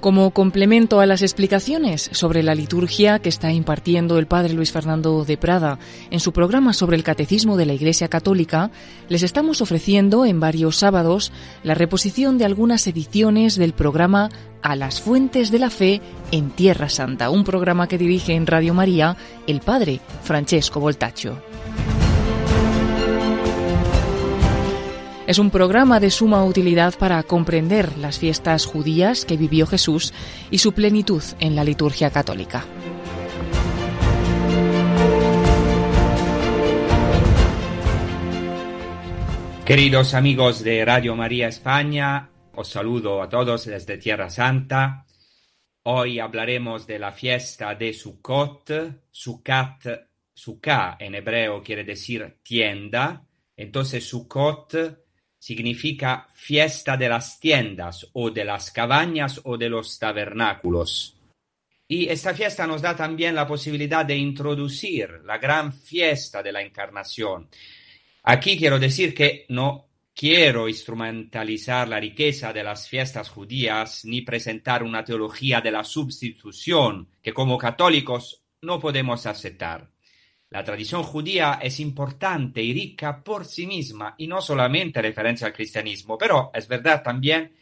Como complemento a las explicaciones sobre la liturgia que está impartiendo el padre Luis Fernando de Prada en su programa sobre el catecismo de la Iglesia Católica, les estamos ofreciendo en varios sábados la reposición de algunas ediciones del programa A las Fuentes de la Fe en Tierra Santa, un programa que dirige en Radio María el padre Francesco Voltaccio. Es un programa de suma utilidad para comprender las fiestas judías que vivió Jesús y su plenitud en la liturgia católica. Queridos amigos de Radio María España, os saludo a todos desde Tierra Santa. Hoy hablaremos de la fiesta de Sukkot. Sukkot, Sukkah en hebreo quiere decir tienda. Entonces Sukkot significa fiesta de las tiendas o de las cabañas o de los tabernáculos. Y esta fiesta nos da también la posibilidad de introducir la gran fiesta de la encarnación. Aquí quiero decir que no quiero instrumentalizar la riqueza de las fiestas judías ni presentar una teología de la sustitución que como católicos no podemos aceptar. La tradición judía es importante y rica por sí misma y no solamente referencia al cristianismo, pero es verdad también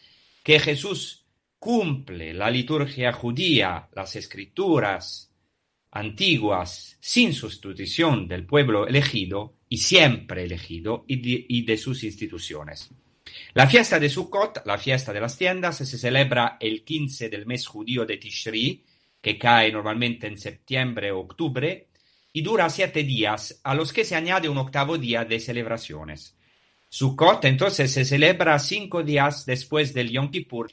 que Jesús cumple la liturgia judía, las escrituras antiguas, sin sustitución del pueblo elegido y siempre elegido y de, sus instituciones. La fiesta de Sukkot, la fiesta de las tiendas, se celebra el 15 del mes judío de Tishri, que cae normalmente en septiembre o octubre, y dura siete días, a los que se añade un octavo día de celebraciones. Sukkot entonces se celebra cinco días después del Yom Kippur.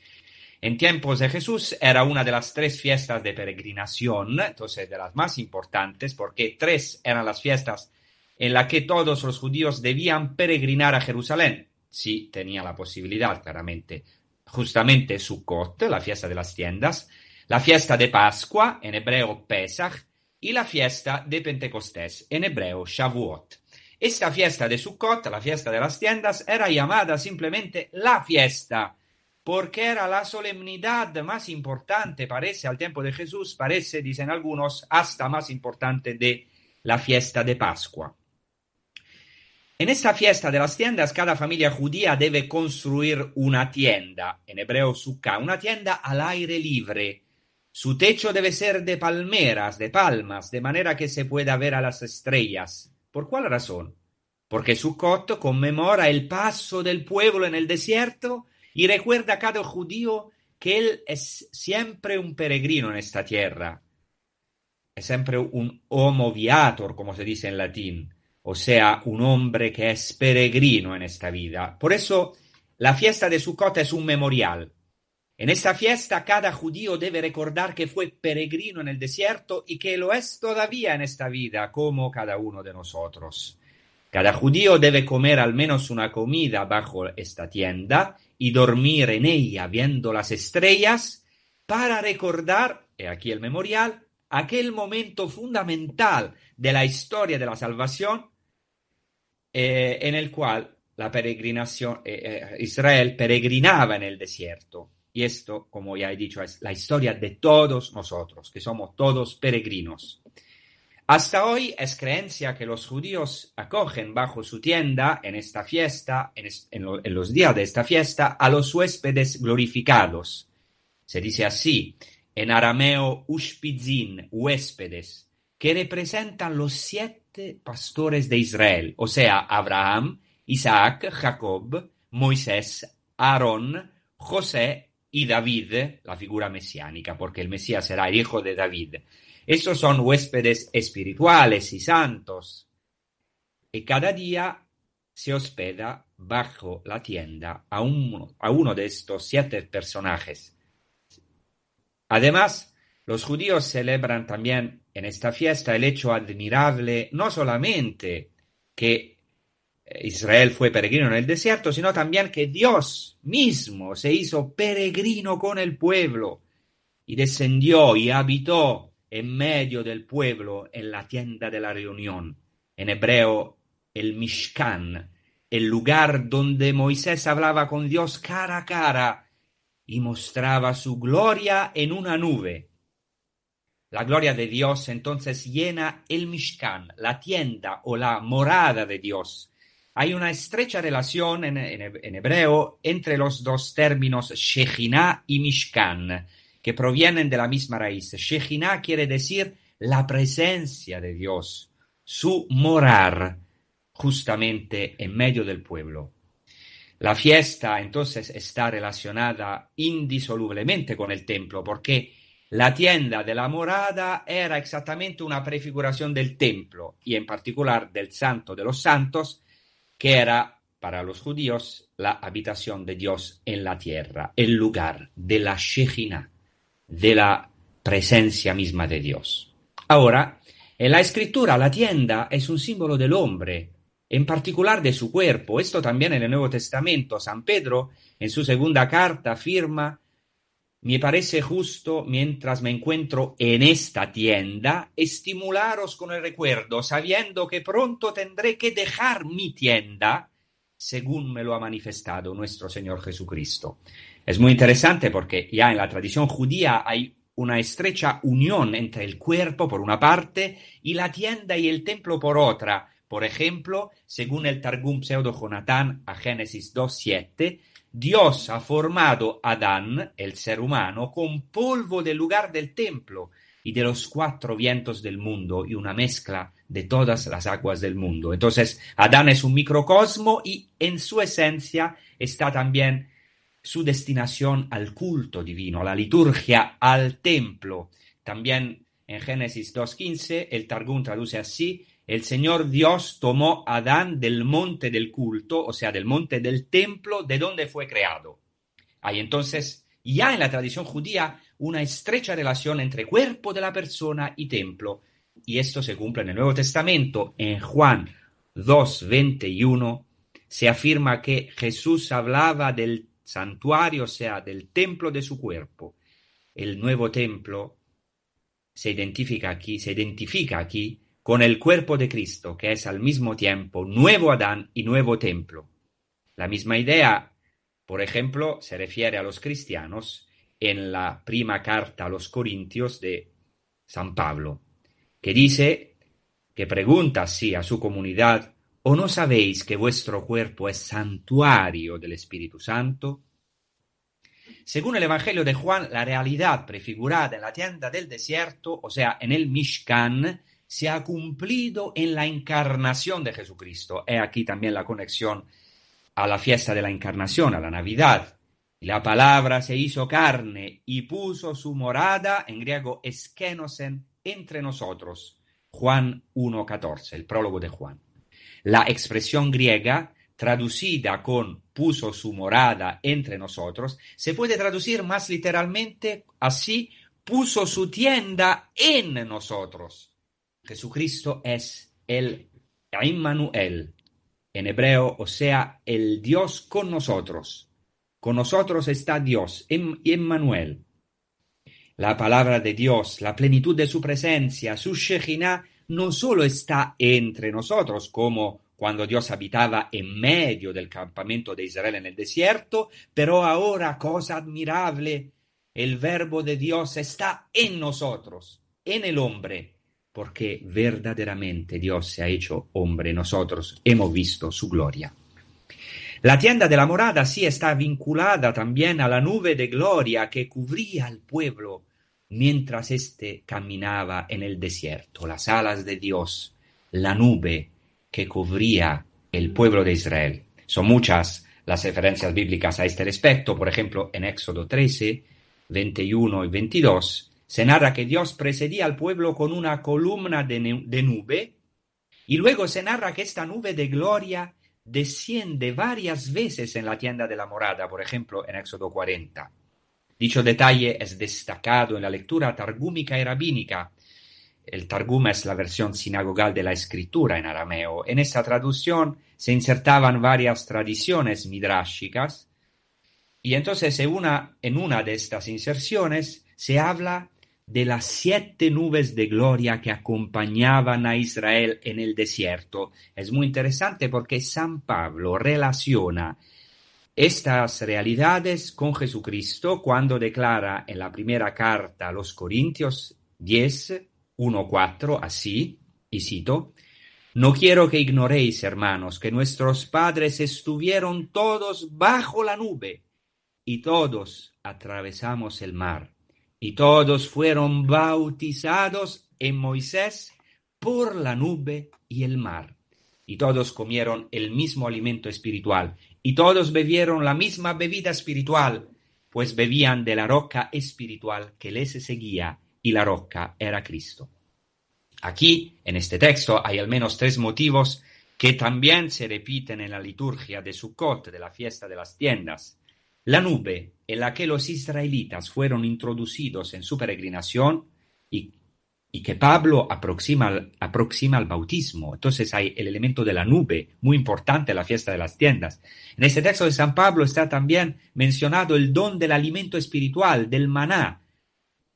En tiempos de Jesús era una de las tres fiestas de peregrinación, entonces de las más importantes, porque tres eran las fiestas en las que todos los judíos debían peregrinar a Jerusalén, si tenía la posibilidad, claramente. Justamente Sukkot, la fiesta de las tiendas, la fiesta de Pascua, en hebreo Pesach, y la fiesta de Pentecostés, en hebreo Shavuot. Esta fiesta de Sukkot, la fiesta de las tiendas, era llamada simplemente la fiesta, porque era la solemnidad más importante, parece, al tiempo de Jesús, parece, dicen algunos, hasta más importante de la fiesta de Pascua. En esta fiesta de las tiendas, cada familia judía debe construir una tienda, en hebreo sukkah, una tienda al aire libre, su techo debe ser de palmeras, de palmas, de manera que se pueda ver a las estrellas. ¿Por cuál razón? Porque Sukkot conmemora el paso del pueblo en el desierto y recuerda a cada judío que él es siempre un peregrino en esta tierra. Es siempre un homo viator, como se dice en latín, o sea, un hombre que es peregrino en esta vida. Por eso, la fiesta de Sukkot es un memorial, en esta fiesta cada judío debe recordar que fue peregrino en el desierto y que lo es todavía en esta vida, como cada uno de nosotros. Cada judío debe comer al menos una comida bajo esta tienda y dormir en ella viendo las estrellas para recordar, he aquí el memorial, aquel momento fundamental de la historia de la salvación eh, en el cual la peregrinación, eh, eh, Israel peregrinaba en el desierto. Y esto, como ya he dicho, es la historia de todos nosotros, que somos todos peregrinos. Hasta hoy es creencia que los judíos acogen bajo su tienda en esta fiesta, en, en, lo, en, los días de esta fiesta, a los huéspedes glorificados. Se dice así, en arameo ushpizin, huéspedes, que representan los siete pastores de Israel, o sea, Abraham, Isaac, Jacob, Moisés, Aarón, José y David, la figura mesiánica, porque el Mesías será el hijo de David. Estos son huéspedes espirituales y santos. Y cada día se hospeda bajo la tienda a uno, a uno de estos siete personajes. Además, los judíos celebran también en esta fiesta el hecho admirable no solamente que Israel fue peregrino en el desierto, sino también que Dios mismo se hizo peregrino con el pueblo y descendió y habitó en medio del pueblo en la tienda de la reunión. en hebreo el Mishkan, el lugar donde Moisés hablaba con Dios cara a cara y mostraba su gloria en una nube. La gloria de Dios entonces llena el Mishkan, la tienda o la morada de Dios. Hay una estrecha relación en, hebreo entre los dos términos Shekhinah y Mishkan, que provienen de la misma raíz. Shekhinah quiere decir la presencia de Dios, su morar justamente en medio del pueblo. La fiesta entonces está relacionada indisolublemente con el templo, porque la tienda de la morada era exactamente una prefiguración del templo y en particular del santo de los santos, que era para los judíos la habitación de Dios en la tierra, el lugar de la Shejina, de la presencia misma de Dios. Ahora, en la escritura la tienda es un símbolo del hombre, en particular de su cuerpo. Esto también en el Nuevo Testamento. San Pedro, en su segunda carta, afirma, me parece justo, mientras me encuentro en esta tienda, estimularos con el recuerdo, sabiendo que pronto tendré que dejar mi tienda, según me lo ha manifestado nuestro Señor Jesucristo. Es muy interesante porque ya en la tradición judía hay una estrecha unión entre el cuerpo por una parte y la tienda y el templo por otra. Por ejemplo, según el Targum Pseudo Jonatán a Génesis 2.7, Dios ha formado Adán, el ser humano, con polvo del lugar del templo y de los cuatro vientos del mundo y una mezcla de todas las aguas del mundo. Entonces, Adán es un microcosmo y en su esencia está también su destinación al culto divino, a la liturgia, al templo. También en Génesis 2.15 el Targum traduce así, el Señor Dios tomó a Adán del monte del culto, o sea, del monte del templo, de donde fue creado. Hay entonces, ya en la tradición judía, una estrecha relación entre cuerpo de la persona y templo, y esto se cumple en el Nuevo Testamento. En Juan 2.21 se afirma que Jesús hablaba del santuario, o sea, del templo de su cuerpo. El nuevo templo se identifica aquí, se identifica aquí con el cuerpo de Cristo, que es al mismo tiempo nuevo Adán y nuevo templo. La misma idea, por ejemplo, se refiere a los cristianos en la prima carta a los Corintios de San Pablo, que dice, que pregunta así a su comunidad, ¿O no sabéis que vuestro cuerpo es santuario del Espíritu Santo? Según el Evangelio de Juan, la realidad prefigurada en la tienda del desierto, o sea, en el Mishkan, se ha cumplido en la encarnación de Jesucristo. He aquí también la conexión a la fiesta de la encarnación, a la Navidad. La palabra se hizo carne y puso su morada, en griego eskenosen, entre nosotros. Juan 1.14, el prólogo de Juan. La expresión griega, traducida con puso su morada entre nosotros, se puede traducir más literalmente así, puso su tienda en nosotros. Jesucristo es el Immanuel, en hebreo, o sea, el Dios con nosotros. Con nosotros está Dios, Emmanuel. La palabra de Dios, la plenitud de su presencia, su Shekhinah, no solo está entre nosotros, como cuando Dios habitaba en medio del campamento de Israel en el desierto, pero ahora, cosa admirable, el verbo de Dios está en nosotros, en el hombre, porque verdaderamente Dios se ha hecho hombre, nosotros hemos visto su gloria. La tienda de la morada sí está vinculada también a la nube de gloria que cubría al pueblo mientras éste caminaba en el desierto, las alas de Dios, la nube que cubría el pueblo de Israel. Son muchas las referencias bíblicas a este respecto, por ejemplo, en Éxodo 13, 21 y 22, se narra que Dios precedía al pueblo con una columna de, nube, y luego se narra que esta nube de gloria desciende varias veces en la tienda de la morada, por ejemplo, en Éxodo 40. Dicho detalle es destacado en la lectura targúmica y rabínica. El Targum es la versión sinagogal de la escritura en arameo. En esta traducción se insertaban varias tradiciones midráshicas y entonces en una, en una de estas inserciones se habla de las siete nubes de gloria que acompañaban a Israel en el desierto. Es muy interesante porque San Pablo relaciona estas realidades con Jesucristo cuando declara en la primera carta a los Corintios 10, 1, 4, así, y cito, No quiero que ignoréis, hermanos, que nuestros padres estuvieron todos bajo la nube y todos atravesamos el mar y todos fueron bautizados en Moisés por la nube y el mar. Y todos comieron el mismo alimento espiritual, y todos bebieron la misma bebida espiritual, pues bebían de la roca espiritual que les seguía, y la roca era Cristo. Aquí, en este texto, hay al menos tres motivos que también se repiten en la liturgia de Sukkot, de la fiesta de las tiendas. La nube en la que los israelitas fueron introducidos en su peregrinación y, que Pablo aproxima, al bautismo. Entonces hay el elemento de la nube, muy importante en la fiesta de las tiendas. En este texto de San Pablo está también mencionado el don del alimento espiritual, del maná,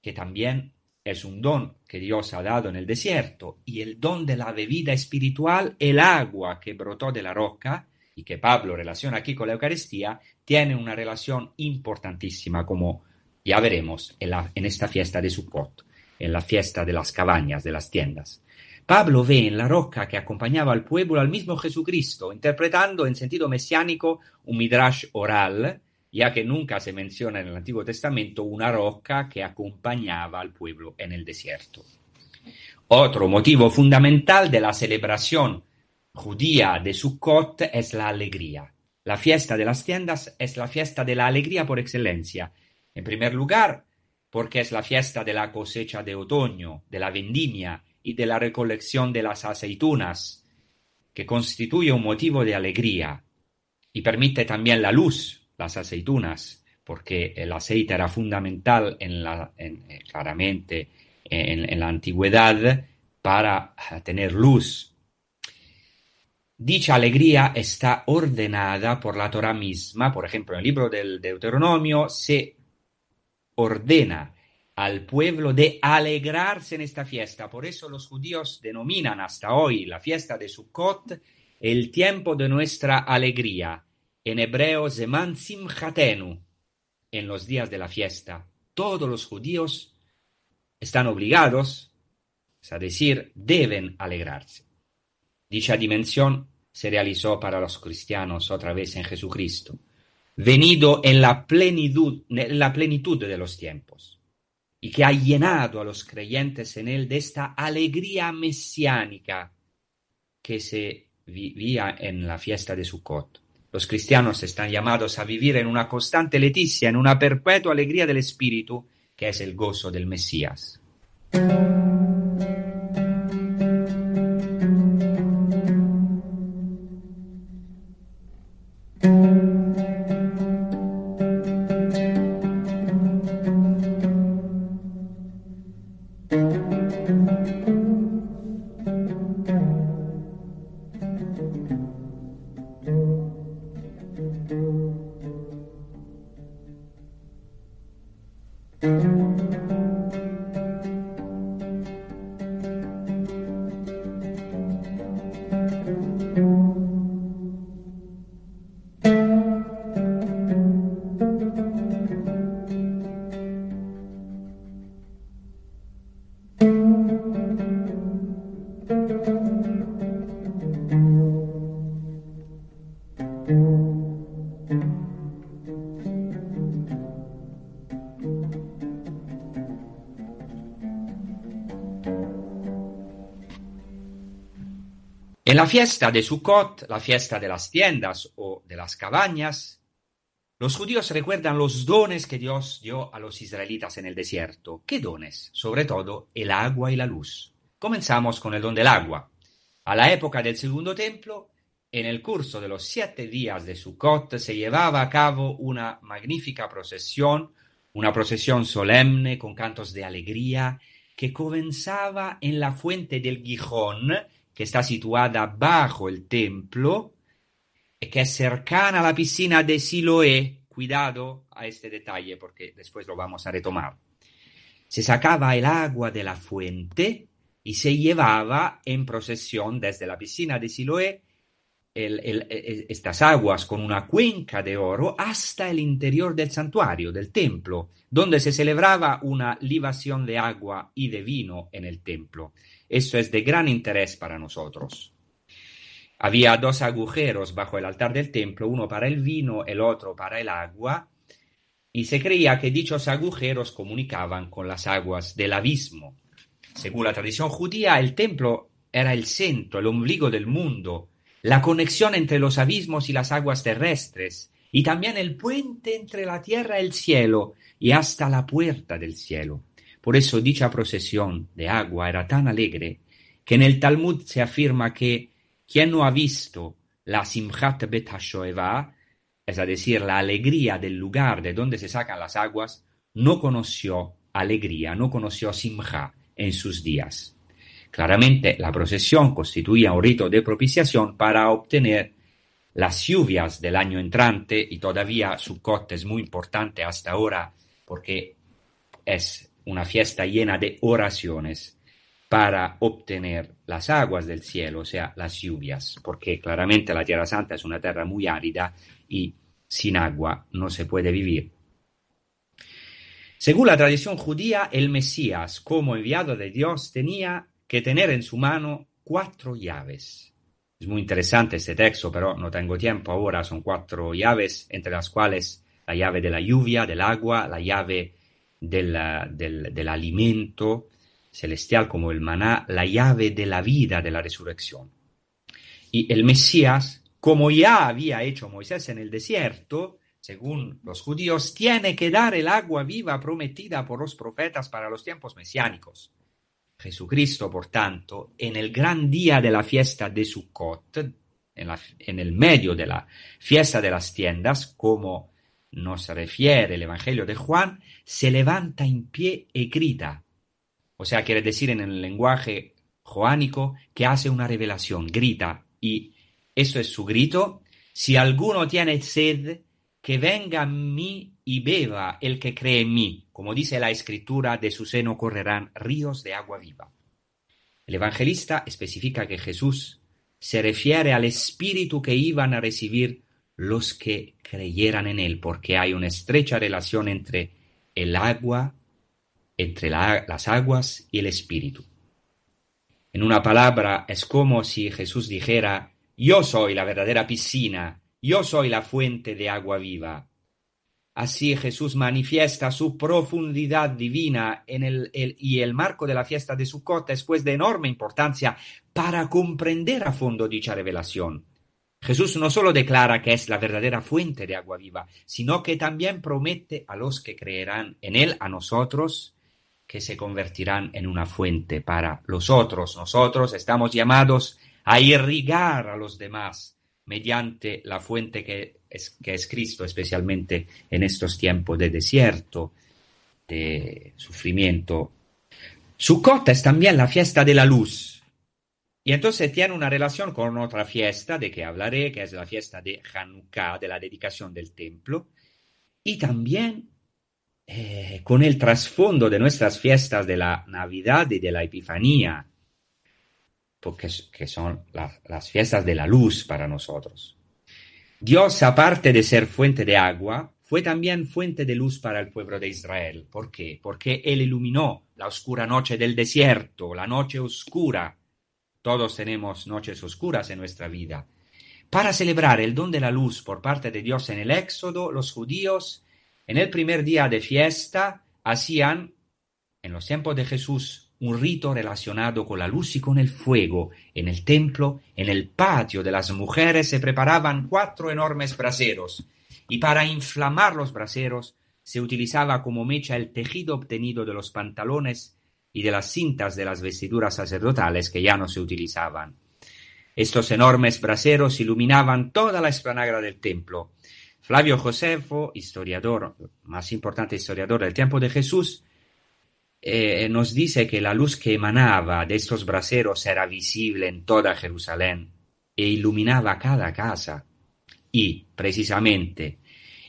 que también es un don que Dios ha dado en el desierto, y el don de la bebida espiritual, el agua que brotó de la roca, y que Pablo relaciona aquí con la Eucaristía, tiene una relación importantísima, como ya veremos en, esta fiesta de Sukkot, en la fiesta de las cabañas, de las tiendas. Pablo ve en la roca que acompañaba al pueblo al mismo Jesucristo, interpretando en sentido mesiánico un midrash oral, ya que nunca se menciona en el Antiguo Testamento una roca que acompañaba al pueblo en el desierto. Otro motivo fundamental de la celebración judía de Sukkot es la alegría. La fiesta de las tiendas es la fiesta de la alegría por excelencia. En primer lugar, porque es la fiesta de la cosecha de otoño, de la vendimia y de la recolección de las aceitunas, que constituye un motivo de alegría y permite también la luz, las aceitunas, porque el aceite era fundamental eh, claramente en la antigüedad para tener luz Dicha alegría está ordenada por la Torah misma, por ejemplo, en el libro del Deuteronomio se ordena al pueblo de alegrarse en esta fiesta. Por eso los judíos denominan hasta hoy la fiesta de Sukkot el tiempo de nuestra alegría. En hebreo, Zeman Simchatenu, en los días de la fiesta. Todos los judíos están obligados, es decir, deben alegrarse. Dicha dimensión se realizó para los cristianos otra vez en Jesucristo, venido en la plenitud, de los tiempos, y que ha llenado a los creyentes en él de esta alegría mesiánica que se vivía en la fiesta de Sukkot. Los cristianos están llamados a vivir en una constante leticia, en una perpetua alegría del Espíritu, que es el gozo del Mesías. La fiesta de Sukkot, la fiesta de las tiendas o de las cabañas, los judíos recuerdan los dones que Dios dio a los israelitas en el desierto. ¿Qué dones? Sobre todo el agua y la luz. Comenzamos con el don del agua. A la época del segundo templo, en el curso de los siete días de Sukkot se llevaba a cabo una magnífica procesión, una procesión solemne con cantos de alegría, que comenzaba en la fuente del Gijón, que está situada bajo el templo y que es cercana a la piscina de Siloé. Cuidado a este detalle porque después lo vamos a retomar. se sacaba el agua de la fuente y se llevaba en procesión desde la piscina de Siloé estas aguas con una cuenca de oro hasta el interior del santuario, del templo, donde se celebraba una libación de agua y de vino en el templo. Eso es de gran interés para nosotros. Había dos agujeros bajo el altar del templo, uno para el vino, el otro para el agua, y se creía que dichos agujeros comunicaban con las aguas del abismo. Según la tradición judía, el templo era el centro, el ombligo del mundo, la conexión entre los abismos y las aguas terrestres, y también el puente entre la tierra y el cielo, y hasta la puerta del cielo. Por eso dicha procesión de agua era tan alegre que en el Talmud se afirma que quien no ha visto la Simchat Bet HaShoeva, es decir, la alegría del lugar de donde se sacan las aguas, no conoció alegría, no conoció Simcha en sus días. Claramente, la procesión constituía un rito de propiciación para obtener las lluvias del año entrante y todavía Sukkot es muy importante hasta ahora porque es una fiesta llena de oraciones para obtener las aguas del cielo, o sea, las lluvias, porque claramente la Tierra Santa es una tierra muy árida y sin agua no se puede vivir. Según la tradición judía, el Mesías, como enviado de Dios, tenía que tener en su mano cuatro llaves. Es muy interesante este texto, pero no tengo tiempo ahora. Son cuatro llaves, entre las cuales la llave de la lluvia, del agua, la llave del, del, alimento celestial como el maná, la llave de la vida, de la resurrección. Y el Mesías, como ya había hecho Moisés en el desierto, según los judíos, tiene que dar el agua viva prometida por los profetas para los tiempos mesiánicos. Jesucristo, por tanto, en el gran día de la fiesta de Sukkot, en, en el medio de la fiesta de las tiendas, como nos refiere el Evangelio de Juan, se levanta en pie y grita. O sea, quiere decir en el lenguaje joánico que hace una revelación, grita. Y eso es su grito. Si alguno tiene sed, que venga a mí y beba el que cree en mí. Como dice la escritura, de su seno correrán ríos de agua viva. El evangelista especifica que Jesús se refiere al espíritu que iban a recibir los que creyeran en él, porque hay una estrecha relación entre el agua, entre las aguas y el espíritu. En una palabra, es como si Jesús dijera, yo soy la verdadera piscina, yo soy la fuente de agua viva. Así Jesús manifiesta su profundidad divina en el, y el marco de la fiesta de Sukkot es pues de enorme importancia para comprender a fondo dicha revelación. Jesús no solo declara que es la verdadera fuente de agua viva, sino que también promete a los que creerán en Él, a nosotros, que se convertirán en una fuente para los otros. Nosotros estamos llamados a irrigar a los demás mediante la fuente que es, que es Cristo, especialmente en estos tiempos de desierto, de sufrimiento. Sukkot es también la fiesta de la luz. Y entonces tiene una relación con otra fiesta de que hablaré, que es la fiesta de Hanukkah, de la dedicación del templo, y también eh, con el trasfondo de nuestras fiestas de la Navidad y de la Epifanía, porque que son las fiestas de la luz para nosotros. Dios, aparte de ser fuente de agua, fue también fuente de luz para el pueblo de Israel. ¿Por qué? Porque Él iluminó la oscura noche del desierto, la noche oscura. Todos tenemos noches oscuras en nuestra vida. Para celebrar el don de la luz por parte de Dios en el Éxodo, los judíos, en el primer día de fiesta, hacían, en los tiempos de Jesús, un rito relacionado con la luz y con el fuego. En el templo, en el patio de las mujeres se preparaban cuatro enormes braseros, y para inflamar los braseros se utilizaba como mecha el tejido obtenido de los pantalones y de las cintas de las vestiduras sacerdotales que ya no se utilizaban. Estos enormes braseros iluminaban toda la esplanada del templo. Flavio Josefo, historiador, más importante historiador del tiempo de Jesús, eh, nos dice que la luz que emanaba de estos braseros era visible en toda Jerusalén e iluminaba cada casa. Y, precisamente,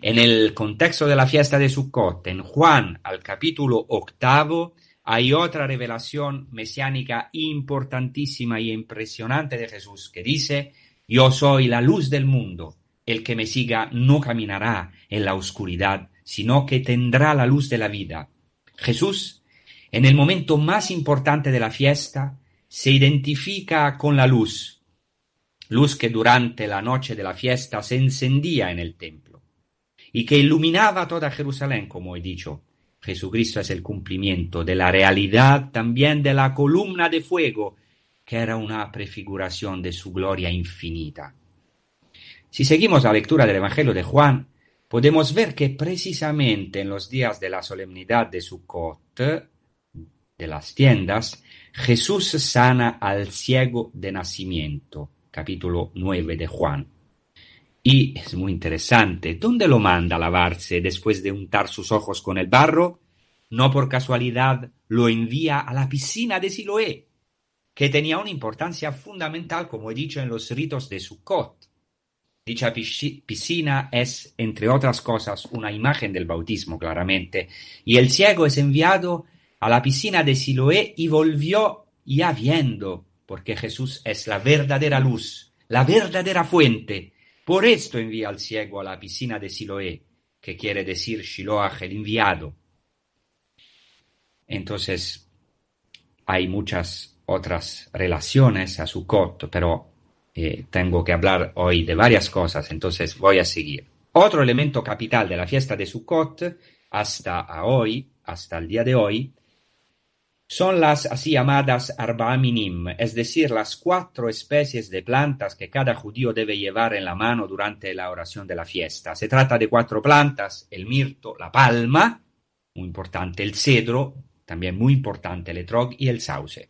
En el contexto de la fiesta de Sukkot, en Juan, al capítulo octavo, hay otra revelación mesiánica importantísima y impresionante de Jesús que dice, yo soy la luz del mundo, el que me siga no caminará en la oscuridad, sino que tendrá la luz de la vida. Jesús, en el momento más importante de la fiesta, se identifica con la luz, luz que durante la noche de la fiesta se encendía en el templo y que iluminaba toda Jerusalén, como he dicho. Jesucristo es el cumplimiento de la realidad también de la columna de fuego, que era una prefiguración de su gloria infinita. Si seguimos la lectura del Evangelio de Juan, podemos ver que precisamente en los días de la solemnidad de Sukkot, de las tiendas, Jesús sana al ciego de nacimiento, capítulo 9 de Juan. Y es muy interesante, ¿dónde lo manda a lavarse después de untar sus ojos con el barro? No por casualidad lo envía a la piscina de Siloé, que tenía una importancia fundamental, como he dicho, en los ritos de Sukkot. Dicha piscina es, entre otras cosas, una imagen del bautismo, claramente, y el ciego es enviado a la piscina de Siloé y volvió ya viendo, porque Jesús es la verdadera luz, la verdadera fuente, por esto envía al ciego a la piscina de Siloé, que quiere decir Shiloah, el enviado. Entonces, hay muchas otras relaciones a Sukkot, pero eh, tengo que hablar hoy de varias cosas, entonces voy a seguir. Otro elemento capital de la fiesta de Sukkot, hasta hoy, hasta el día de hoy, son las así llamadas arbaminim, es decir, las cuatro especies de plantas que cada judío debe llevar en la mano durante la oración de la fiesta. Se trata de cuatro plantas, el mirto, la palma, muy importante, el cedro, también muy importante, el etrog y el sauce.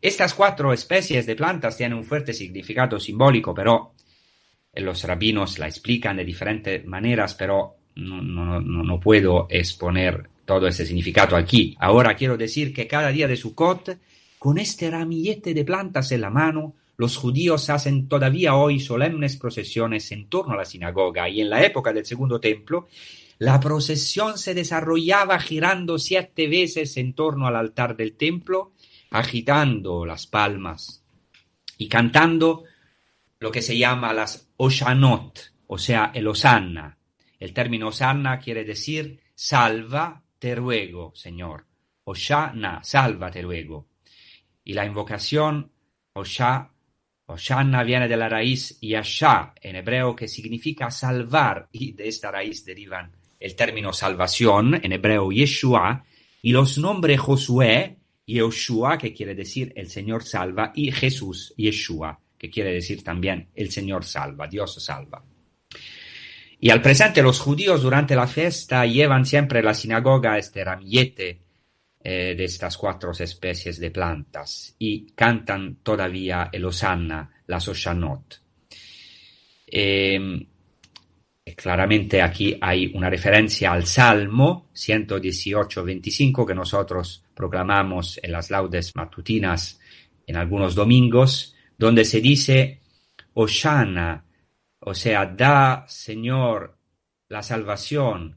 Estas cuatro especies de plantas tienen un fuerte significado simbólico, pero los rabinos la explican de diferentes maneras, pero no puedo exponer todo ese significado aquí. Ahora quiero decir que cada día de Sukkot, con este ramillete de plantas en la mano, los judíos hacen todavía hoy solemnes procesiones en torno a la sinagoga y en la época del segundo templo, la procesión se desarrollaba girando siete veces en torno al altar del templo, agitando las palmas y cantando lo que se llama las Oshanot, o sea, el Osanna. El término Osanna quiere decir salva, te ruego, Señor. Oshana, sálvate luego. Y la invocación Osha, Oshana viene de la raíz Yasha en hebreo que significa salvar y de esta raíz derivan el término salvación en hebreo Yeshua y los nombres Josué y Yoshua que quiere decir el Señor salva y Jesús Yeshua que quiere decir también el Señor salva, Dios salva. Y al presente los judíos durante la fiesta llevan siempre a la sinagoga este ramillete eh, de estas cuatro especies de plantas y cantan todavía el Osanna, las Oshanot. Em, claramente aquí hay una referencia al Salmo 118-25 que nosotros proclamamos en las laudes matutinas en algunos domingos, donde se dice Oshana, o sea, da, Señor, la salvación,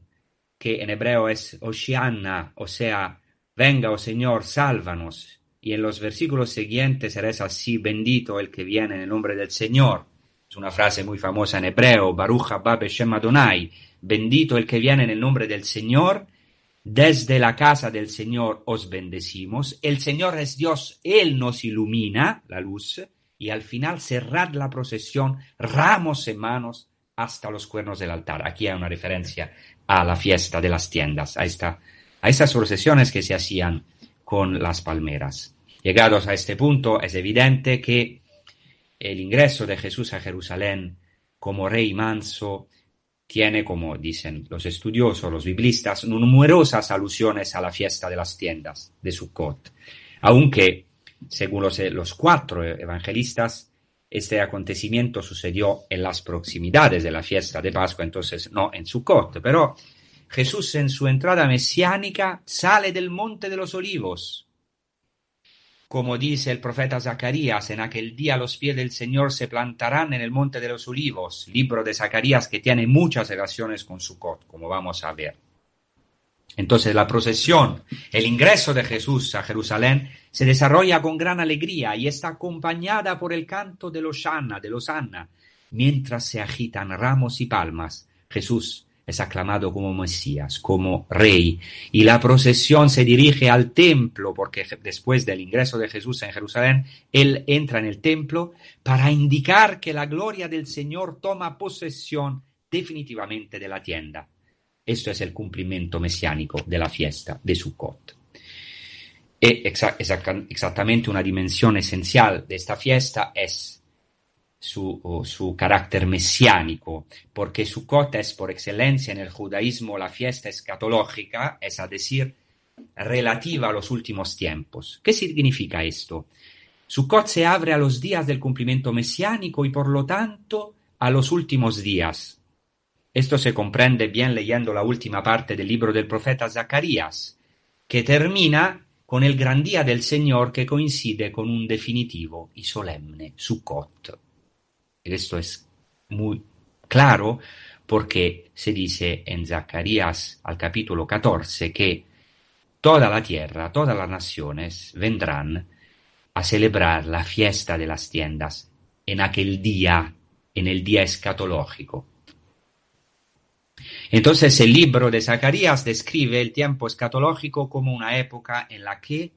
que en hebreo es Oshiana, o sea, venga, oh Señor, sálvanos. Y en los versículos siguientes serás así, bendito el que viene en el nombre del Señor. Es una frase muy famosa en hebreo, Baruch Beshem Adonai, bendito el que viene en el nombre del Señor. Desde la casa del Señor os bendecimos. El Señor es Dios, Él nos ilumina, la luz y al final cerrad la procesión, ramos en manos, hasta los cuernos del altar. Aquí hay una referencia a la fiesta de las tiendas, a, esta, a estas procesiones que se hacían con las palmeras. Llegados a este punto, es evidente que el ingreso de Jesús a Jerusalén como rey manso tiene, como dicen los estudiosos, los biblistas, numerosas alusiones a la fiesta de las tiendas de Sukkot, aunque según los, cuatro evangelistas, este acontecimiento sucedió en las proximidades de la fiesta de Pascua, entonces no en Sukkot, pero Jesús en su entrada mesiánica sale del monte de los olivos como dice el profeta Zacarías, en aquel día los pies del Señor se plantarán en el monte de los olivos, libro de Zacarías que tiene muchas relaciones con Sukkot, como vamos a ver. Entonces la procesión, el ingreso de Jesús a Jerusalén, se desarrolla con gran alegría y está acompañada por el canto de los Shana, de los Anna, mientras se agitan ramos y palmas. Jesús es aclamado como Mesías, como Rey, y la procesión se dirige al templo, porque después del ingreso de Jesús en Jerusalén, Él entra en el templo para indicar que la gloria del Señor toma posesión definitivamente de la tienda. Esto es el cumplimiento mesiánico de la fiesta de Sukkot. E exactamente una dimensión esencial de esta fiesta es su, su, carácter mesiánico, porque Sukkot es por excelencia en el judaísmo la fiesta escatológica, es a decir, relativa a los últimos tiempos. ¿Qué significa esto? Sukkot se abre a los días del cumplimiento mesiánico y por lo tanto a los últimos días. Esto se comprende bien leyendo la última parte del libro del profeta Zacarías, que termina con el gran día del Señor que coincide con un definitivo y solemne Sukkot. Esto es muy claro porque se dice en Zacarías al capítulo 14 que toda la tierra, todas las naciones vendrán a celebrar la fiesta de las tiendas en aquel día, en el día escatológico. Entonces el libro de Zacarías describe el tiempo escatológico como una época en la que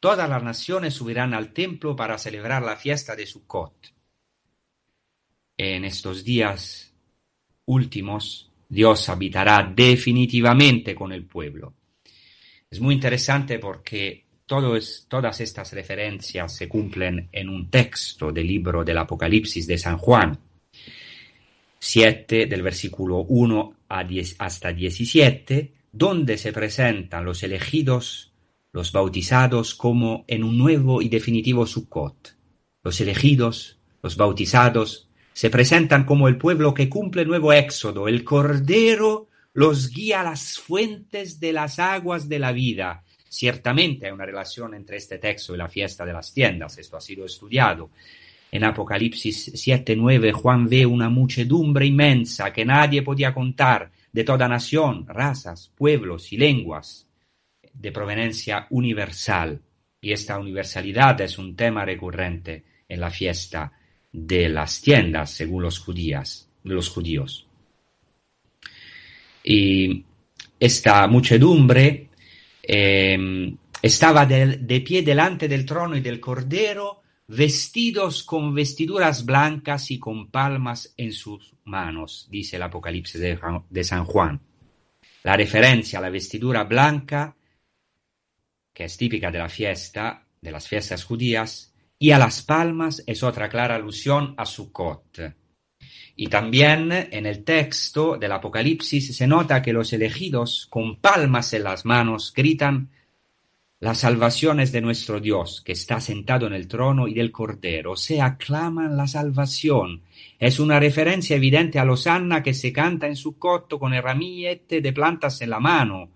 todas las naciones subirán al templo para celebrar la fiesta de Sukkot en estos días últimos, Dios habitará definitivamente con el pueblo. Es muy interesante porque todas estas referencias se cumplen en un texto del libro del Apocalipsis de San Juan, 7 del versículo 1 a 10, hasta 17, donde se presentan los elegidos, los bautizados, como en un nuevo y definitivo Sukkot. Los elegidos, los bautizados, se presentan como el pueblo que cumple nuevo éxodo. El Cordero los guía a las fuentes de las aguas de la vida. Ciertamente hay una relación entre este texto y la fiesta de las tiendas. Esto ha sido estudiado. En Apocalipsis 7:9 Juan ve una muchedumbre inmensa que nadie podía contar, de toda nación, razas, pueblos y lenguas, de proveniencia universal. Y esta universalidad es un tema recurrente en la fiesta de las tiendas, según los, los judíos. Y esta muchedumbre em, estaba de, pie delante del trono y del cordero, vestidos con vestiduras blancas y con palmas en sus manos, dice el Apocalipsis de, San Juan. La referencia a la vestidura blanca, que es típica de la fiesta, de las fiestas judías, y a las palmas es otra clara alusión a Sukkot. Y también en el texto del Apocalipsis se nota que los elegidos, con palmas en las manos, gritan la salvación es de nuestro Dios, que está sentado en el trono y del Cordero. Se aclaman la salvación. Es una referencia evidente a los Anna que se canta en Sukkot con el ramillete de plantas en la mano,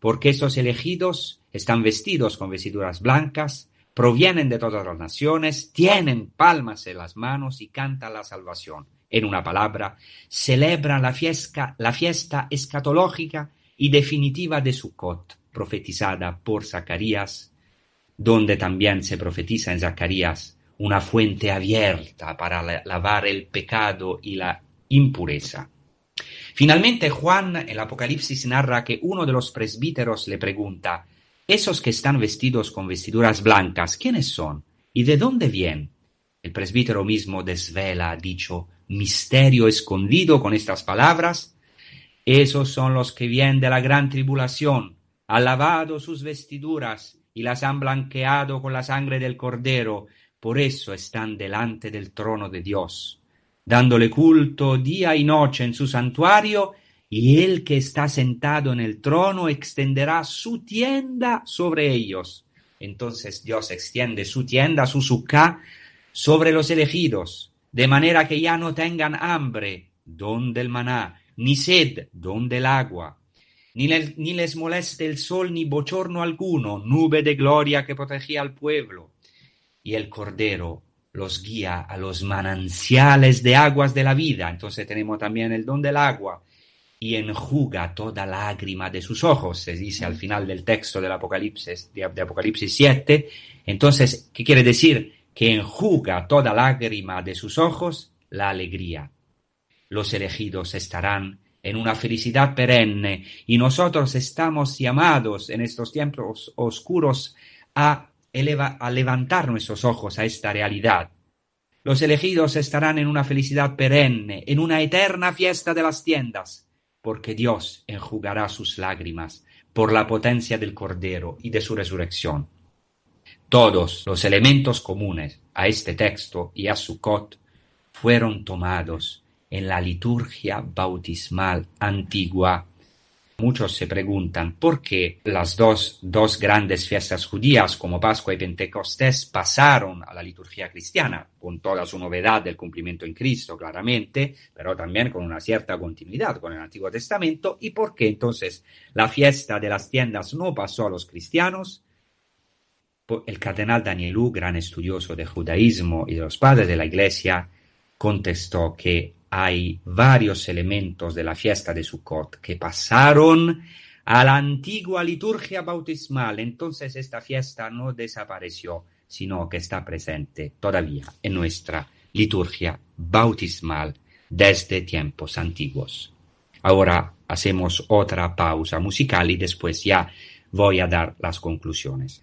porque esos elegidos están vestidos con vestiduras blancas, provienen de todas las naciones, tienen palmas en las manos y cantan la salvación. En una palabra, celebran la fiesta, la fiesta escatológica y definitiva de Sukkot, profetizada por Zacarías, donde también se profetiza en Zacarías una fuente abierta para lavar el pecado y la impureza. Finalmente, Juan, el Apocalipsis, narra que uno de los presbíteros le pregunta, esos que están vestidos con vestiduras blancas, ¿quiénes son? ¿Y de dónde vienen? El presbítero mismo desvela dicho misterio escondido con estas palabras. Esos son los que vienen de la gran tribulación, han lavado sus vestiduras y las han blanqueado con la sangre del cordero, por eso están delante del trono de Dios, dándole culto día y noche en su santuario y el que está sentado en el trono extenderá su tienda sobre ellos. Entonces Dios extiende su tienda, su suká, sobre los elegidos, de manera que ya no tengan hambre, donde el maná, ni sed, donde el agua, ni, les moleste el sol ni bochorno alguno, nube de gloria que protegía al pueblo. y el Cordero los guía a los mananciales de aguas de la vida. Entonces tenemos también el don del agua y enjuga toda lágrima de sus ojos, se dice al final del texto del Apocalipsis, de, Apocalipsis 7. Entonces, ¿qué quiere decir? Que enjuga toda lágrima de sus ojos la alegría. Los elegidos estarán en una felicidad perenne y nosotros estamos llamados en estos tiempos oscuros a a levantar nuestros ojos a esta realidad. Los elegidos estarán en una felicidad perenne, en una eterna fiesta de las tiendas, porque Dios enjugará sus lágrimas por la potencia del Cordero y de su resurrección. Todos los elementos comunes a este texto y a Sukkot fueron tomados en la liturgia bautismal antigua Muchos se preguntan por qué las dos, dos grandes fiestas judías como Pascua y Pentecostés pasaron a la liturgia cristiana, con toda su novedad del cumplimiento en Cristo, claramente, pero también con una cierta continuidad con el Antiguo Testamento, y por qué entonces la fiesta de las tiendas no pasó a los cristianos. El cardenal Danielú, gran estudioso de judaísmo y de los padres de la Iglesia, contestó que hay varios elementos de la fiesta de Sukkot que pasaron a la antigua liturgia bautismal. Entonces esta fiesta no desapareció, sino que está presente todavía en nuestra liturgia bautismal desde tiempos antiguos. Ahora hacemos otra pausa musical y después ya voy a dar las conclusiones.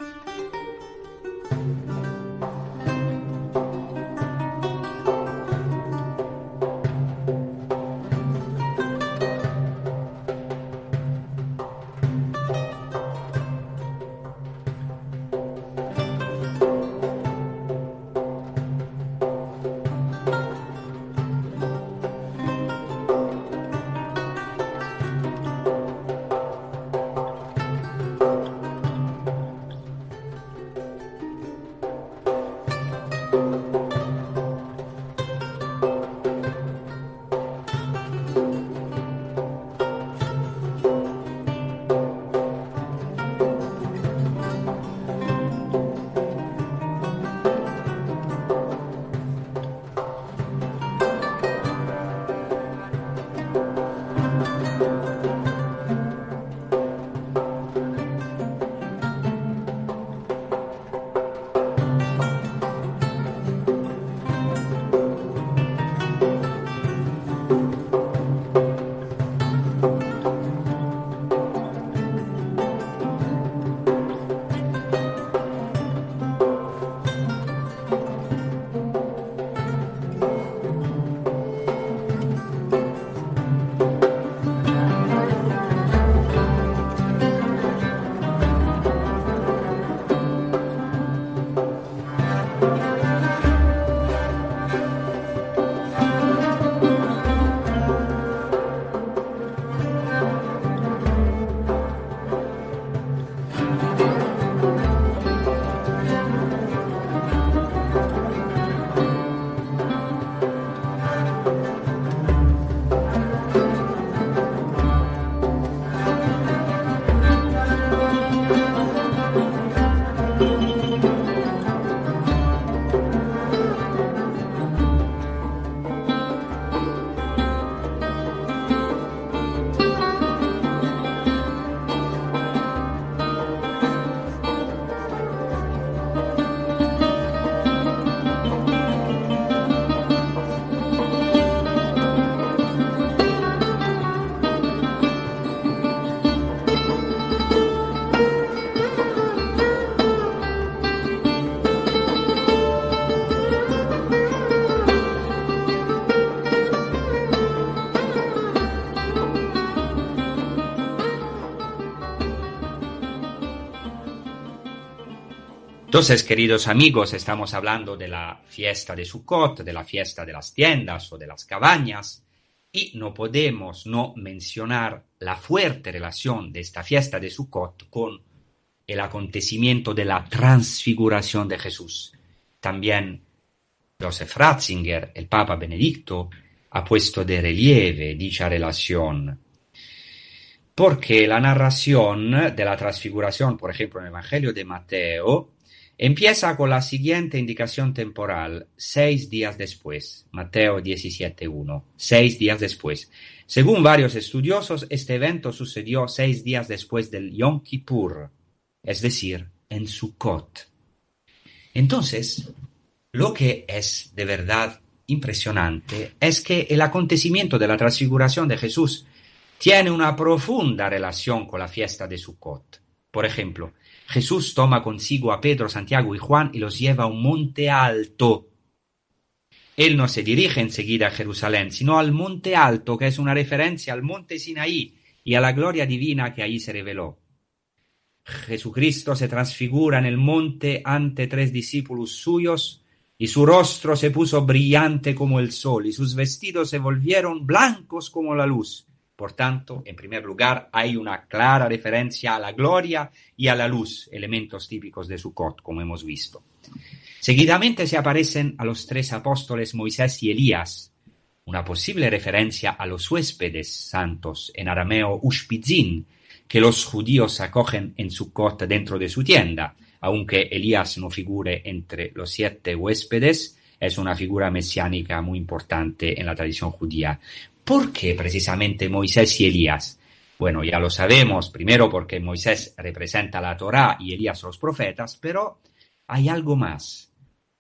Entonces, queridos amigos, estamos hablando de la fiesta de Sukkot, de la fiesta de las tiendas o de las cabañas, y no podemos no mencionar la fuerte relación de esta fiesta de Sukkot con el acontecimiento de la transfiguración de Jesús. También Joseph Ratzinger, el Papa Benedicto, ha puesto de relieve dicha relación. porque la narración de la transfiguración, por ejemplo, en el Evangelio de Mateo, empieza con la siguiente indicación temporal, seis días después, Mateo 17.1, seis días después. Según varios estudiosos, este evento sucedió seis días después del Yom Kippur, es decir, en Sukkot. Entonces, lo que es de verdad impresionante es que el acontecimiento de la transfiguración de Jesús tiene una profunda relación con la fiesta de Sukkot. Por ejemplo, Jesús toma consigo a Pedro, Santiago y Juan y los lleva a un monte alto. Él no se dirige enseguida a Jerusalén, sino al monte alto, que es una referencia al monte Sinaí y a la gloria divina que allí se reveló. Jesucristo se transfigura en el monte ante tres discípulos suyos, y su rostro se puso brillante como el sol, y sus vestidos se volvieron blancos como la luz. Por tanto, en primer lugar, hay una clara referencia a la gloria y a la luz, elementos típicos de Sukkot, como hemos visto. Seguidamente se aparecen a los tres apóstoles Moisés y Elías, una posible referencia a los huéspedes santos, en arameo ushpizin, que los judíos acogen en Sukkot dentro de su tienda, aunque Elías no figure entre los siete huéspedes, es una figura mesiánica muy importante en la tradición judía. ¿Por qué precisamente Moisés y Elías? Bueno, ya lo sabemos, primero porque Moisés representa la Torá y Elías los profetas, pero hay algo más.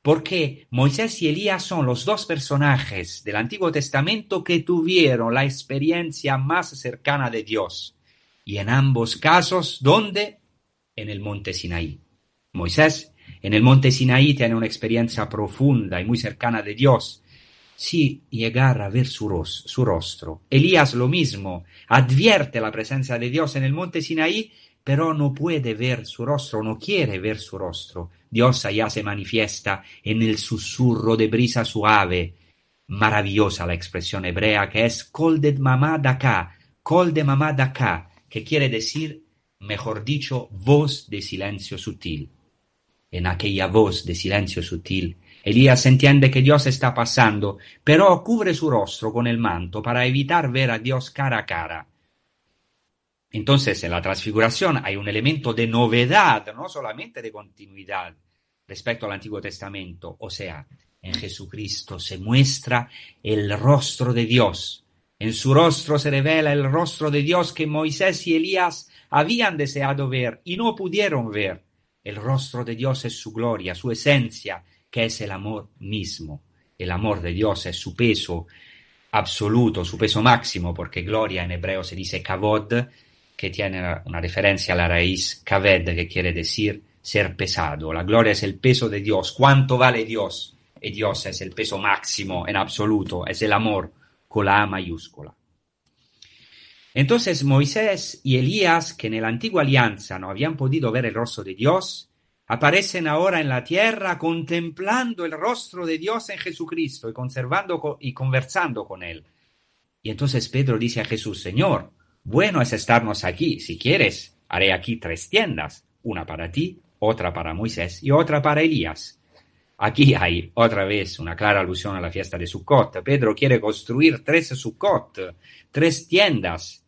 Porque Moisés y Elías son los dos personajes del Antiguo Testamento que tuvieron la experiencia más cercana de Dios. Y en ambos casos, ¿dónde? En el monte Sinaí. Moisés en el monte Sinaí tiene una experiencia profunda y muy cercana de Dios, si llegar a ver su, rostro. Elías lo mismo, advierte la presencia de Dios en el monte Sinaí, pero no puede ver su rostro, no quiere ver su rostro. Dios allá se manifiesta en el susurro de brisa suave. Maravillosa la expresión hebrea que es kol de mamá daka, kol de mamá daka, que quiere decir, mejor dicho, voz de silencio sutil. En aquella voz de silencio sutil Elías entiende que Dios está pasando, pero cubre su rostro con el manto para evitar ver a Dios cara a cara. Entonces, en la transfiguración hay un elemento de novedad, no solamente de continuidad respecto al Antiguo Testamento, o sea, en Jesucristo se muestra el rostro de Dios. En su rostro se revela el rostro de Dios que Moisés y Elías habían deseado ver y no pudieron ver. El rostro de Dios es su gloria, su esencia, que es el amor mismo. El amor de Dios es su peso absoluto, su peso máximo, porque gloria en hebreo se dice kavod, que tiene una referencia a la raíz kaved, que quiere decir ser pesado. La gloria es el peso de Dios. ¿Cuánto vale Dios? Y Dios es el peso máximo en absoluto, es el amor con la A mayúscula. Entonces Moisés y Elías, que en la antigua alianza no habían podido ver el rostro de Dios, aparecen ahora en la tierra contemplando el rostro de Dios en Jesucristo y conservando y conversando con él. Y entonces Pedro dice a Jesús, Señor, bueno es estarnos aquí. Si quieres, haré aquí tres tiendas, una para ti, otra para Moisés y otra para Elías. Aquí hay otra vez una clara alusión a la fiesta de Sukkot. Pedro quiere construir tres Sukkot, tres tiendas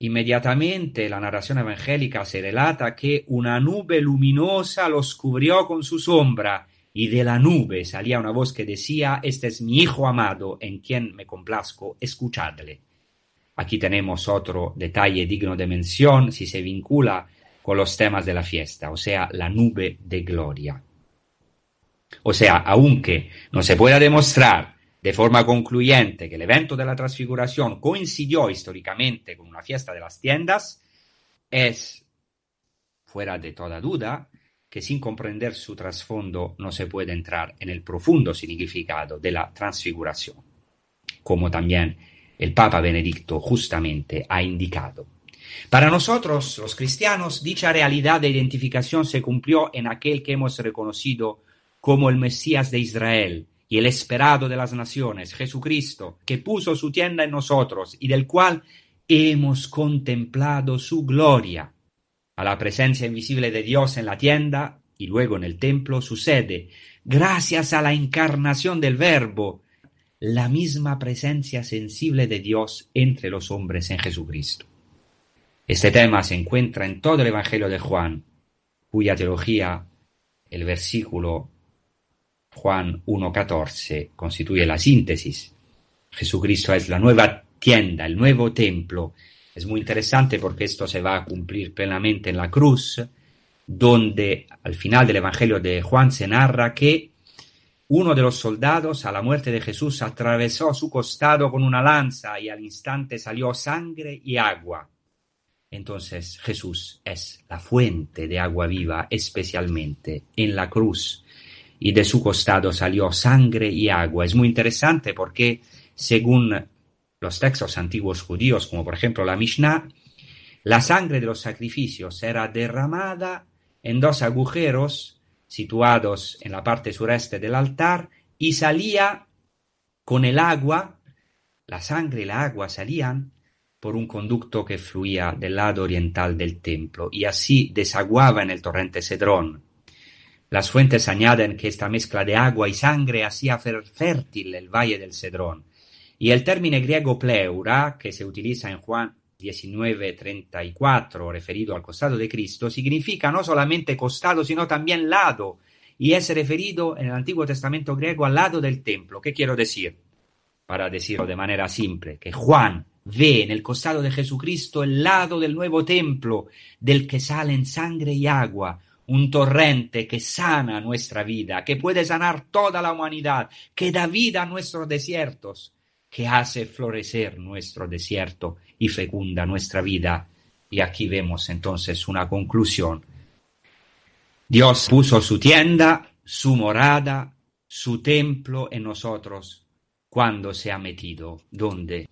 Inmediatamente la narración evangélica se relata que una nube luminosa los cubrió con su sombra y de la nube salía una voz que decía, Este es mi Hijo amado, en quien me complazco, escuchadle. Aquí tenemos otro detalle digno de mención si se vincula con los temas de la fiesta, o sea, la nube de gloria. O sea, aunque no se pueda demostrar de forma concluyente que el evento de la transfiguración coincidió históricamente con una fiesta de las tiendas, es, fuera de toda duda, que sin comprender su trasfondo no se puede entrar en el profundo significado de la transfiguración, como también el Papa Benedicto justamente ha indicado. Para nosotros, los cristianos, dicha realidad de identificación se cumplió en aquel que hemos reconocido como el Mesías de Israel, y el esperado de las naciones, Jesucristo, que puso su tienda en nosotros y del cual hemos contemplado su gloria. A la presencia invisible de Dios en la tienda y luego en el templo sucede, gracias a la encarnación del Verbo, la misma presencia sensible de Dios entre los hombres en Jesucristo. Este tema se encuentra en todo el Evangelio de Juan, cuya teología, el versículo Juan 1.14, constituye la síntesis. Jesucristo es la nueva tienda, el nuevo templo. Es muy interesante porque esto se va a cumplir plenamente en la cruz, donde al final del Evangelio de Juan se narra que uno de los soldados a la muerte de Jesús atravesó su costado con una lanza y al instante salió sangre y agua. Entonces Jesús es la fuente de agua viva, especialmente en la cruz, y de su costado salió sangre y agua. Es muy interesante porque, según los textos antiguos judíos, como por ejemplo la Mishnah, la sangre de los sacrificios era derramada en dos agujeros situados en la parte sureste del altar y salía con el agua, la sangre y la agua salían por un conducto que fluía del lado oriental del templo y así desaguaba en el torrente Cedrón. Las fuentes añaden que esta mezcla de agua y sangre hacía fértil el valle del Cedrón. Y el término griego pleura, que se utiliza en Juan 19:34, referido al costado de Cristo, significa no solamente costado, sino también lado, y es referido en el Antiguo Testamento griego al lado del templo. ¿Qué quiero decir? Para decirlo de manera simple, que Juan ve en el costado de Jesucristo el lado del nuevo templo, del que salen sangre y agua, un torrente que sana nuestra vida, que puede sanar toda la humanidad, que da vida a nuestros desiertos, que hace florecer nuestro desierto y fecunda nuestra vida. Y aquí vemos entonces una conclusión. Dios puso su tienda, su morada, su templo en nosotros cuando se ha metido. ¿Dónde?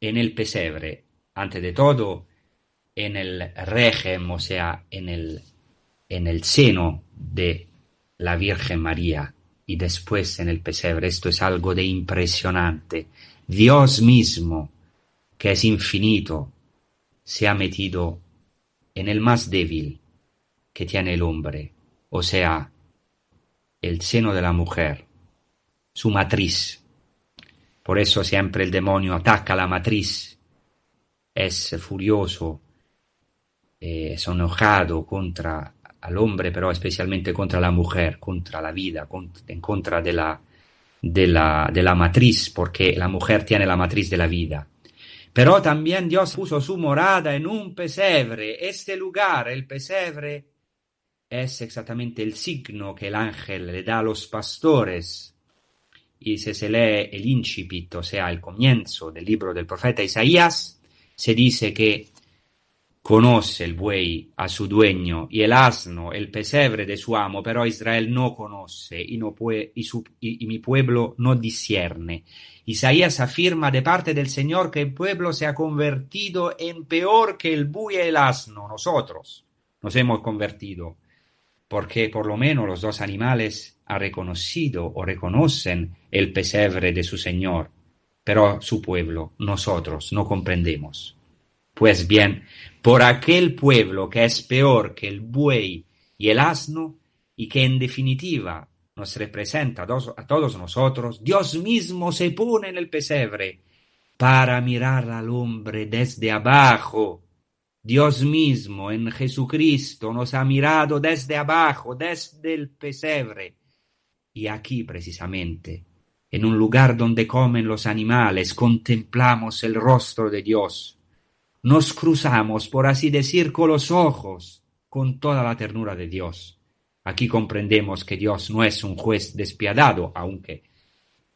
En el pesebre, antes de todo, en el régimen, o sea, en el, en el seno de la Virgen María y después en el pesebre. Esto es algo de impresionante. Dios mismo, que es infinito, se ha metido en el más débil que tiene el hombre, o sea, el seno de la mujer, su matriz. Por eso siempre el demonio ataca la matriz, es furioso, eh, es enojado contra al hombre, pero especialmente contra la mujer, contra la vida, en contra de la, de la, de la matriz, porque la mujer tiene la matriz de la vida. Pero también Dios puso su morada en un pesebre. Este lugar, el pesebre, es exactamente el signo que el ángel le da a los pastores. Y si se lee el incipit, o sea, el comienzo del libro del profeta Isaías, se dice que Conoce el buey a su dueño y el asno el pesebre de su amo, pero Israel no conoce y, no y, y, mi pueblo no discierne. Isaías afirma de parte del Señor que el pueblo se ha convertido en peor que el buey y el asno. Nosotros nos hemos convertido porque por lo menos los dos animales han reconocido o reconocen el pesebre de su Señor, pero su pueblo, nosotros, no comprendemos. Pues bien, por aquel pueblo que es peor que el buey y el asno, y que en definitiva nos representa a todos nosotros, Dios mismo se pone en el pesebre para mirar al hombre desde abajo. Dios mismo en Jesucristo nos ha mirado desde abajo, desde el pesebre. Y aquí precisamente, en un lugar donde comen los animales, contemplamos el rostro de Dios nos cruzamos, por así decir, con los ojos, con toda la ternura de Dios. Aquí comprendemos que Dios no es un juez despiadado, aunque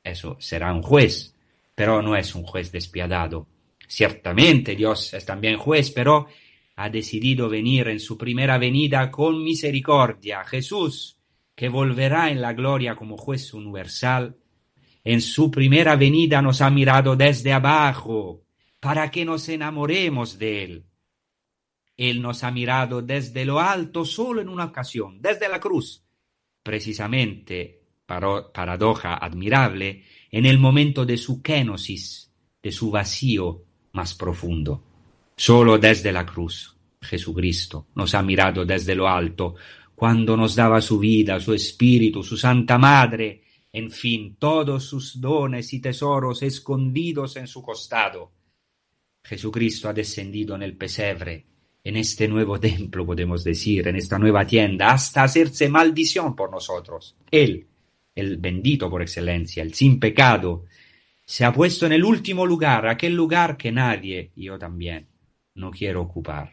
eso será un juez, pero no es un juez despiadado. Ciertamente Dios es también juez, pero ha decidido venir en su primera venida con misericordia. Jesús, que volverá en la gloria como juez universal, en su primera venida nos ha mirado desde abajo, para que nos enamoremos de Él. Él nos ha mirado desde lo alto solo en una ocasión, desde la cruz, precisamente, paradoja admirable, en el momento de su kenosis, de su vacío más profundo. Solo desde la cruz, Jesucristo nos ha mirado desde lo alto, cuando nos daba su vida, su espíritu, su Santa Madre, en fin, todos sus dones y tesoros escondidos en su costado Jesucristo ha descendido en el pesebre, en este nuevo templo, podemos decir, en esta nueva tienda, hasta hacerse maldición por nosotros. Él, el bendito por excelencia, el sin pecado, se ha puesto en el último lugar, aquel lugar que nadie, yo también, no quiero ocupar.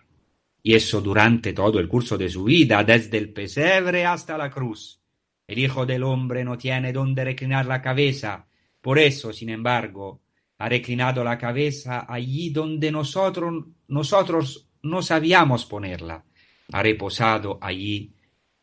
Y eso durante todo el curso de su vida, desde el pesebre hasta la cruz. El Hijo del Hombre no tiene donde reclinar la cabeza. Por eso, sin embargo, ha reclinado la cabeza allí donde nosotros, nosotros no sabíamos ponerla. Ha reposado allí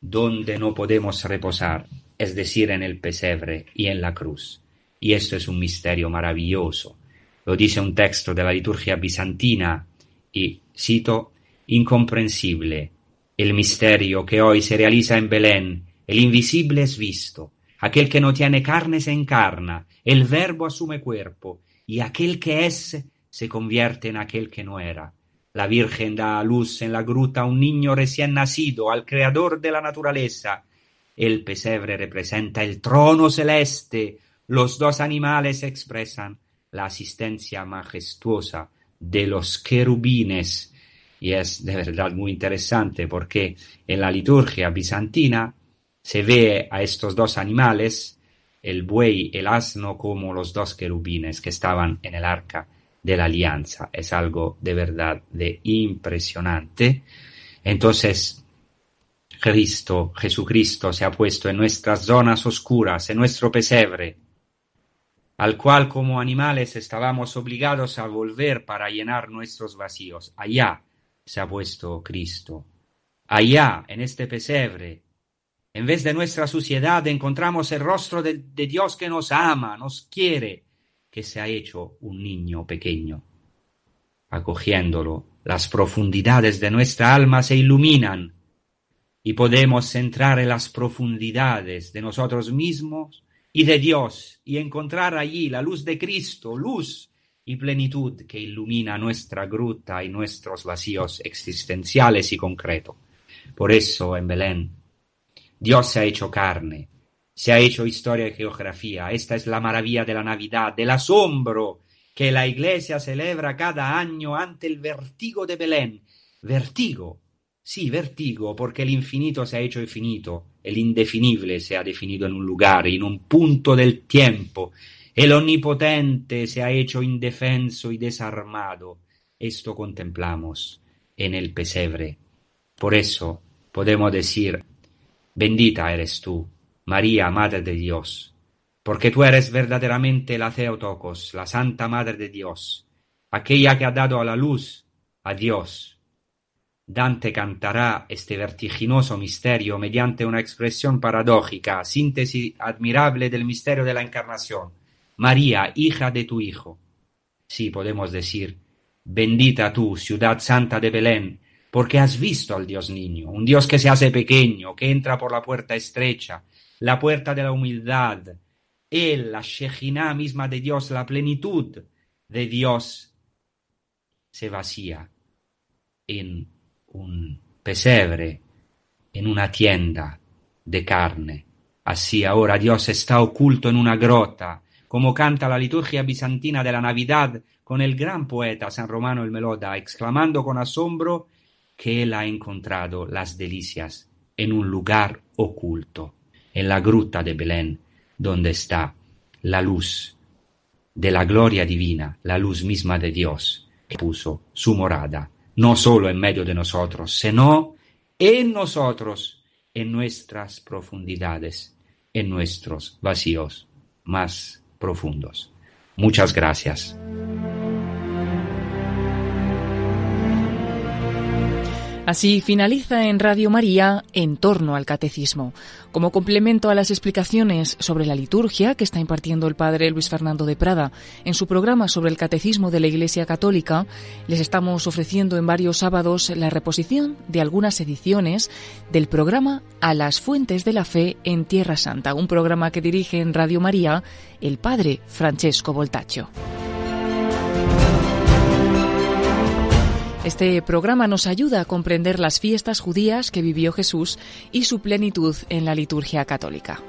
donde no podemos reposar, es decir, en el pesebre y en la cruz. Y esto es un misterio maravilloso. Lo dice un texto de la liturgia bizantina y cito, incomprensible, el misterio que hoy se realiza en Belén, el invisible es visto, aquel que no tiene carne se encarna, el verbo asume cuerpo, y aquel que es se convierte en aquel que no era. La Virgen da a luz en la gruta a un niño recién nacido, al creador de la naturaleza. El pesebre representa el trono celeste. Los dos animales expresan la asistencia majestuosa de los querubines. Y es de verdad muy interesante porque en la liturgia bizantina se ve a estos dos animales, el buey, el asno, como los dos querubines que estaban en el arca de la alianza. Es algo de verdad de impresionante. Entonces, Cristo, Jesucristo se ha puesto en nuestras zonas oscuras, en nuestro pesebre, al cual como animales estábamos obligados a volver para llenar nuestros vacíos. Allá se ha puesto Cristo. Allá, en este pesebre, en vez de nuestra suciedad, encontramos el rostro de, de, Dios que nos ama, nos quiere, que se ha hecho un niño pequeño. Acogiéndolo, las profundidades de nuestra alma se iluminan y podemos entrar en las profundidades de nosotros mismos y de Dios y encontrar allí la luz de Cristo, luz y plenitud que ilumina nuestra gruta y nuestros vacíos existenciales y concretos. Por eso en Belén Dios se ha hecho carne, se ha hecho historia y geografía. Esta es la maravilla de la Navidad, del asombro que la Iglesia celebra cada año ante el vertigo de Belén. Vertigo, sí, vertigo, porque el infinito se ha hecho infinito el indefinible se ha definido en un lugar, en un punto del tiempo. El omnipotente se ha hecho indefenso y desarmado. Esto contemplamos en el pesebre. Por eso podemos decir, bendita eres tú, María, Madre de Dios, porque tú eres verdaderamente la Theotokos, la Santa Madre de Dios, aquella que ha dado a la luz a Dios Dante cantará este vertiginoso misterio mediante una expresión paradójica, síntesis admirable del misterio de la encarnación. María, hija de tu Hijo. Sí, podemos decir, bendita tú, ciudad santa de Belén, porque has visto al Dios niño, un Dios que se hace pequeño, que entra por la puerta estrecha, la puerta de la humildad. Él, la Shejina misma de Dios, la plenitud de Dios, se vacía en un pesebre en una tienda de carne. Así ahora Dios está oculto en una grota, como canta la liturgia bizantina de la Navidad con el gran poeta San Romano el Meloda, exclamando con asombro que él ha encontrado las delicias en un lugar oculto, en la gruta de Belén, donde está la luz de la gloria divina, la luz misma de Dios, que puso su morada no solo en medio de nosotros, sino en nosotros, en nuestras profundidades, en nuestros vacíos más profundos. Muchas gracias. Así finaliza en Radio María en torno al catecismo. Como complemento a las explicaciones sobre la liturgia que está impartiendo el padre Luis Fernando de Prada en su programa sobre el catecismo de la Iglesia Católica, les estamos ofreciendo en varios sábados la reposición de algunas ediciones del programa A las Fuentes de la Fe en Tierra Santa, un programa que dirige en Radio María el padre Francesco Voltaccio. Este programa nos ayuda a comprender las fiestas judías que vivió Jesús y su plenitud en la liturgia católica.